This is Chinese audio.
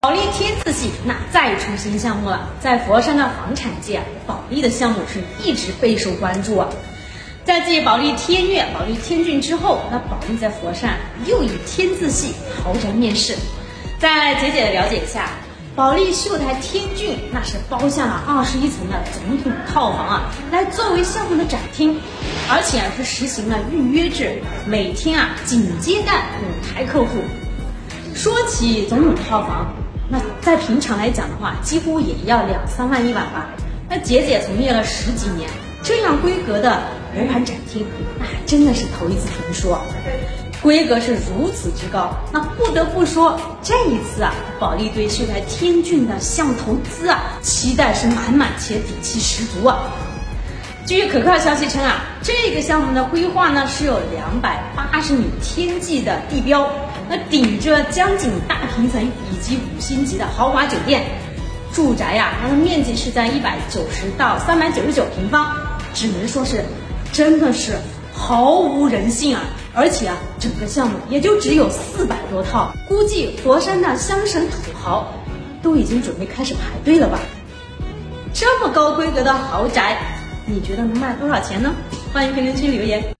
保利天字系那再出新项目了，在佛山的房产界，保利的项目是一直备受关注啊。在继保利天悦、保利天骏之后，那保利在佛山又以天字系豪宅面世。在姐姐的了解下，保利秀台天骏那是包下了二十一层的总统套房啊，来作为项目的展厅，而且啊是实行了预约制，每天啊仅接待五台客户。说起总统套房。那在平常来讲的话，几乎也要两三万一晚吧。那姐姐从业了十几年，这样规格的楼盘展厅，那真的是头一次听说。规格是如此之高，那不得不说，这一次啊，保利对秀台天骏的项目投资啊，期待是满满且底气十足啊。据可靠消息称啊，这个项目的规划呢是有两百八十米天际的地标，那顶着江景大平层以及五星级的豪华酒店，住宅呀，它的面积是在一百九十到三百九十九平方，只能说是真的是毫无人性啊！而且啊，整个项目也就只有四百多套，估计佛山的乡绅土豪都已经准备开始排队了吧？这么高规格的豪宅。你觉得能卖多少钱呢？欢迎评论区留言。